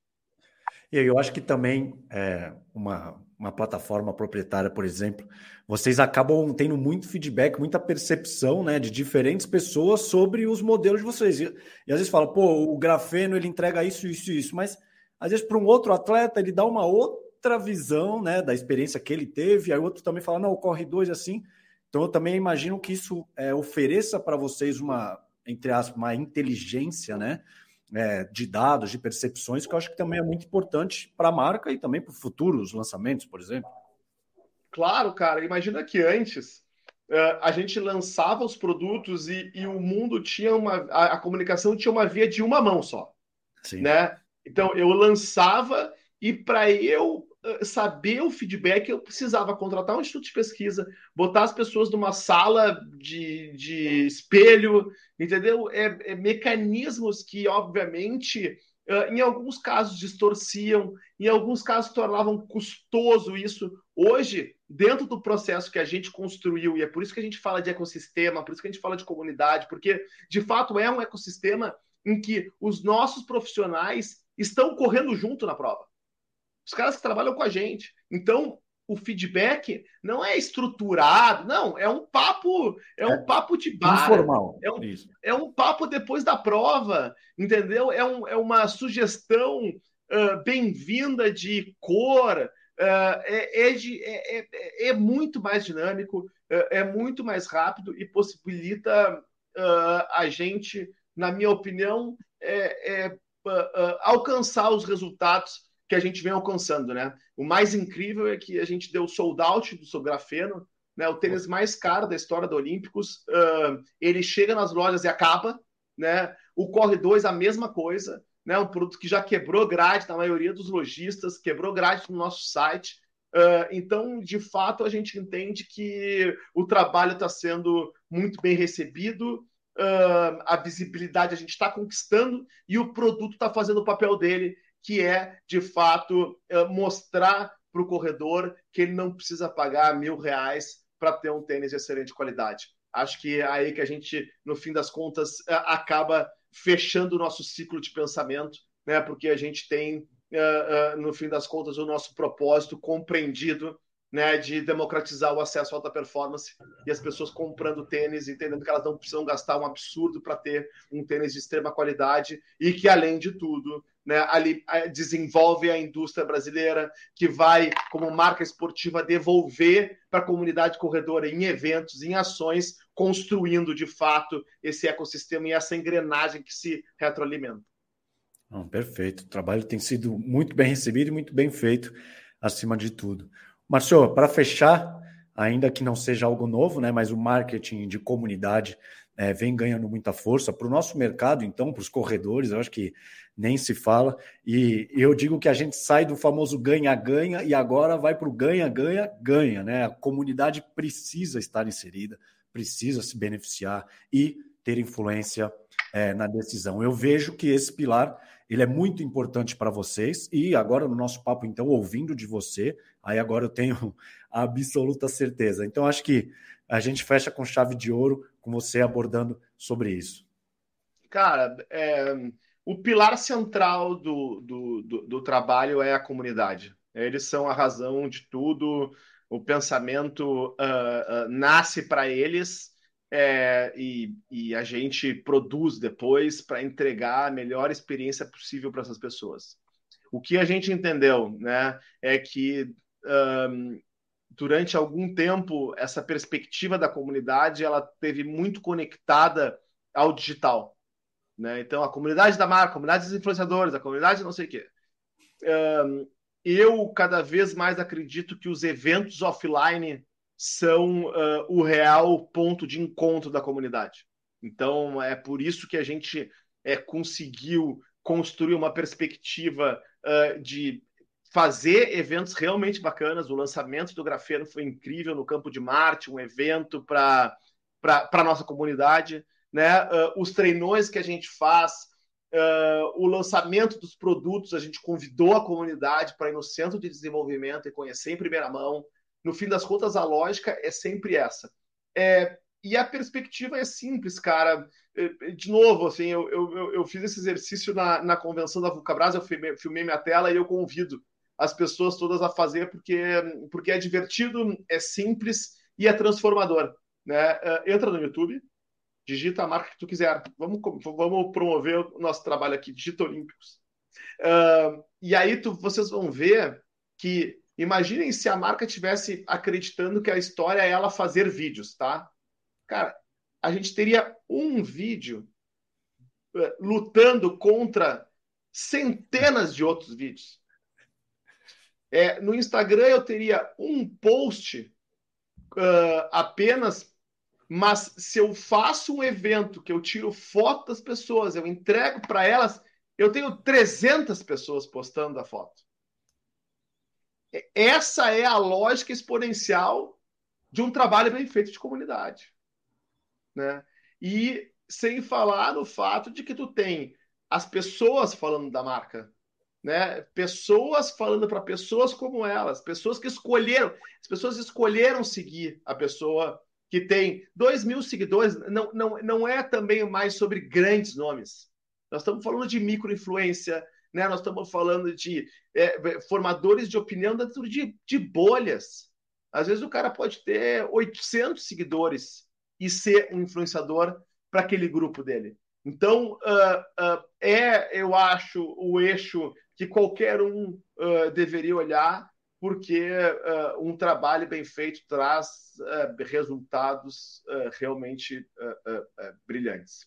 S2: E eu acho que também é, uma, uma plataforma proprietária, por exemplo, vocês acabam tendo muito feedback, muita percepção né, de diferentes pessoas sobre os modelos de vocês. E, e às vezes fala, pô, o grafeno ele entrega isso, isso e isso, mas às vezes para um outro atleta ele dá uma outra visão né, da experiência que ele teve, aí outro também fala, não, corre dois assim. Então eu também imagino que isso é, ofereça para vocês uma, entre aspas, uma inteligência, né? é, de dados, de percepções, que eu acho que também é muito importante para a marca e também para futuros lançamentos, por exemplo.
S3: Claro, cara. Imagina que antes uh, a gente lançava os produtos e, e o mundo tinha uma. A, a, comunicação tinha uma via de uma mão só. Sim. Né? Então eu lançava e para eu saber o feedback, eu precisava contratar um instituto de pesquisa, botar as pessoas numa sala de, de espelho, entendeu? É, é mecanismos que, obviamente, em alguns casos distorciam, em alguns casos tornavam custoso isso. Hoje, dentro do processo que a gente construiu, e é por isso que a gente fala de ecossistema, por isso que a gente fala de comunidade, porque de fato é um ecossistema em que os nossos profissionais estão correndo junto na prova os caras que trabalham com a gente. Então, o feedback não é estruturado, não, é um papo, é um é, papo de bar. Informal. É um, Isso. é um papo depois da prova, entendeu? É, um, é uma sugestão uh, bem-vinda de cor, uh, é, é, de, é, é, é, muito mais dinâmico, uh, é muito mais rápido e possibilita a gente, na minha opinião, alcançar os resultados que a gente vem alcançando, né? O mais incrível é que a gente deu sold out do seu grafeno, né? O tênis mais caro da história do Olímpicos, uh, ele chega nas lojas e acaba, né? O Corre 2, a mesma coisa, né? Um produto que já quebrou grade na maioria dos lojistas, quebrou grade no nosso site. Uh, então, de fato, a gente entende que o trabalho está sendo muito bem recebido, uh, a visibilidade a gente está conquistando e o produto está fazendo o papel dele que é, de fato, eh, mostrar para o corredor que ele não precisa pagar mil reais para ter um tênis de excelente qualidade. Acho que é aí que a gente, no fim das contas, eh, acaba fechando o nosso ciclo de pensamento, né? porque a gente tem, eh, no fim das contas, o nosso propósito compreendido né, de democratizar o acesso à alta performance e as pessoas comprando tênis, entendendo que elas não precisam gastar um absurdo para ter um tênis de extrema qualidade e que, além de tudo, né, ali desenvolve a indústria brasileira, que vai, como marca esportiva, devolver para a comunidade corredora em eventos, em ações, construindo de fato esse ecossistema e essa engrenagem que se retroalimenta.
S2: Perfeito. O trabalho tem sido muito bem recebido e muito bem feito, acima de tudo. Marcio, para fechar, ainda que não seja algo novo, né, mas o marketing de comunidade é, vem ganhando muita força para o nosso mercado, então, para os corredores, eu acho que nem se fala. E eu digo que a gente sai do famoso ganha-ganha e agora vai para o ganha-ganha-ganha, né? A comunidade precisa estar inserida, precisa se beneficiar e ter influência é, na decisão. Eu vejo que esse pilar ele é muito importante para vocês e agora no nosso papo, então, ouvindo de você, aí agora eu tenho a absoluta certeza. Então, acho que a gente fecha com chave de ouro com você abordando sobre isso.
S3: Cara, é, o pilar central do, do, do, do, trabalho é a comunidade. Eles são a razão de tudo, o pensamento uh, uh, nasce para eles é, e, e, a gente produz depois para entregar a melhor experiência possível para essas pessoas. O que a gente entendeu né, é que um, durante algum tempo, essa perspectiva da comunidade ela teve muito conectada ao digital. Né? Então, a comunidade da marca, a comunidade dos influenciadores, a comunidade não sei o quê. Um, eu cada vez mais acredito que os eventos offline são uh, o real ponto de encontro da comunidade. Então, é por isso que a gente é, conseguiu construir uma perspectiva uh, de fazer eventos realmente bacanas. O lançamento do Grafeno foi incrível no Campo de Marte, um evento para a nossa comunidade. Né? Uh, os treinões que a gente faz, uh, o lançamento dos produtos, a gente convidou a comunidade para ir no centro de desenvolvimento e conhecer em primeira mão. No fim das contas, a lógica é sempre essa. É, e a perspectiva é simples, cara. É, de novo, assim, eu, eu, eu fiz esse exercício na, na convenção da Vulcabras, eu filmei, filmei minha tela e eu convido as pessoas todas a fazer porque, porque é divertido, é simples e é transformador. Né? É, entra no YouTube, digita a marca que tu quiser. Vamos, vamos promover o nosso trabalho aqui, Digita Olímpicos. Uh, e aí tu, vocês vão ver que imaginem se a marca tivesse acreditando que a história é ela fazer vídeos, tá? Cara, a gente teria um vídeo uh, lutando contra centenas de outros vídeos. É, no Instagram eu teria um post uh, apenas, mas se eu faço um evento que eu tiro foto das pessoas, eu entrego para elas, eu tenho 300 pessoas postando a foto. Essa é a lógica exponencial de um trabalho bem feito de comunidade né? E sem falar no fato de que tu tem as pessoas falando da marca, né? Pessoas falando para pessoas como elas, pessoas que escolheram, as pessoas escolheram seguir a pessoa que tem dois mil seguidores. Não, não, não é também mais sobre grandes nomes. Nós estamos falando de microinfluência, né? Nós estamos falando de é, formadores de opinião dentro de, de bolhas. Às vezes o cara pode ter 800 seguidores, e ser um influenciador para aquele grupo dele. Então, uh, uh, é, eu acho, o eixo que qualquer um uh, deveria olhar, porque um trabalho bem feito traz resultados realmente brilhantes.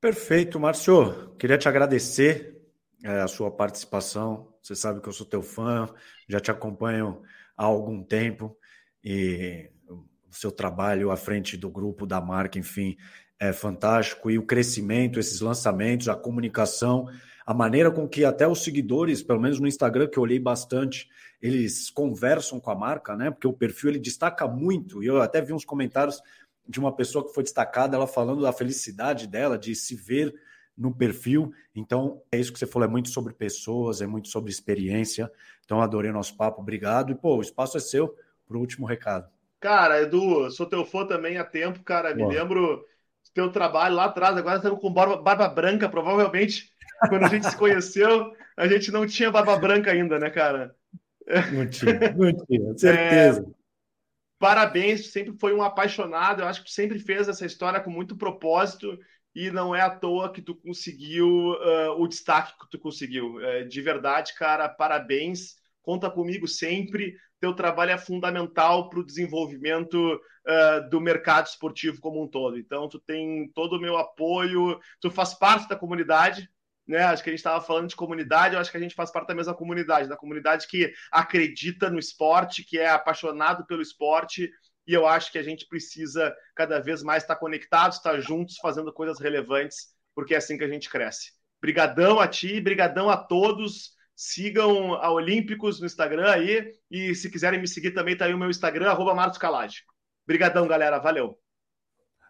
S2: Perfeito, Márcio. Queria te agradecer a sua participação. Você sabe que eu sou teu fã, já te acompanho há algum tempo e o seu trabalho à frente do grupo, da marca, enfim, é fantástico. E o crescimento, esses lançamentos, a comunicação, a maneira com que até os seguidores, pelo menos no Instagram, que eu olhei bastante, eles conversam com a marca, né? Porque o perfil ele destaca muito. E eu até vi uns comentários de uma pessoa que foi destacada, ela falando da felicidade dela de se ver no perfil. Então, é isso que você falou, é muito sobre pessoas, é muito sobre experiência. Então, adorei o nosso papo, obrigado. E, pô, o espaço é seu para o último recado.
S3: Cara, Edu, sou teu fã também há tempo, cara. Me lembro do teu trabalho lá atrás. Agora estamos com barba, barba branca, provavelmente. Quando a gente se conheceu, a gente não tinha barba branca ainda, né, cara?
S2: Não tinha, não tinha, certeza. É,
S3: parabéns, sempre foi um apaixonado. Eu acho que sempre fez essa história com muito propósito e não é à toa que tu conseguiu uh, o destaque que tu conseguiu. Uh, de verdade, cara, parabéns. Conta comigo sempre teu trabalho é fundamental para o desenvolvimento uh, do mercado esportivo como um todo. Então, tu tem todo o meu apoio, tu faz parte da comunidade, né? Acho que a gente estava falando de comunidade, eu acho que a gente faz parte da mesma comunidade, da comunidade que acredita no esporte, que é apaixonado pelo esporte, e eu acho que a gente precisa cada vez mais estar conectados, estar juntos, fazendo coisas relevantes, porque é assim que a gente cresce. Brigadão a ti, brigadão a todos. Sigam a Olímpicos no Instagram aí. E se quiserem me seguir também, tá aí o meu Instagram, arroba Marcos Calage. Obrigadão, galera. Valeu.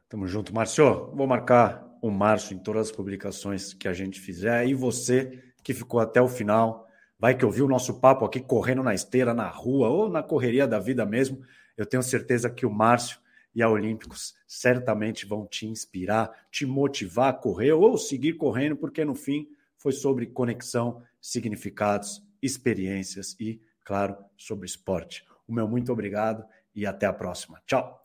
S2: Tamo junto, Márcio. Vou marcar o Márcio em todas as publicações que a gente fizer. E você que ficou até o final, vai que ouviu o nosso papo aqui correndo na esteira, na rua ou na correria da vida mesmo. Eu tenho certeza que o Márcio e a Olímpicos certamente vão te inspirar, te motivar a correr ou seguir correndo, porque no fim foi sobre conexão, significados, experiências e, claro, sobre esporte. O meu muito obrigado e até a próxima. Tchau!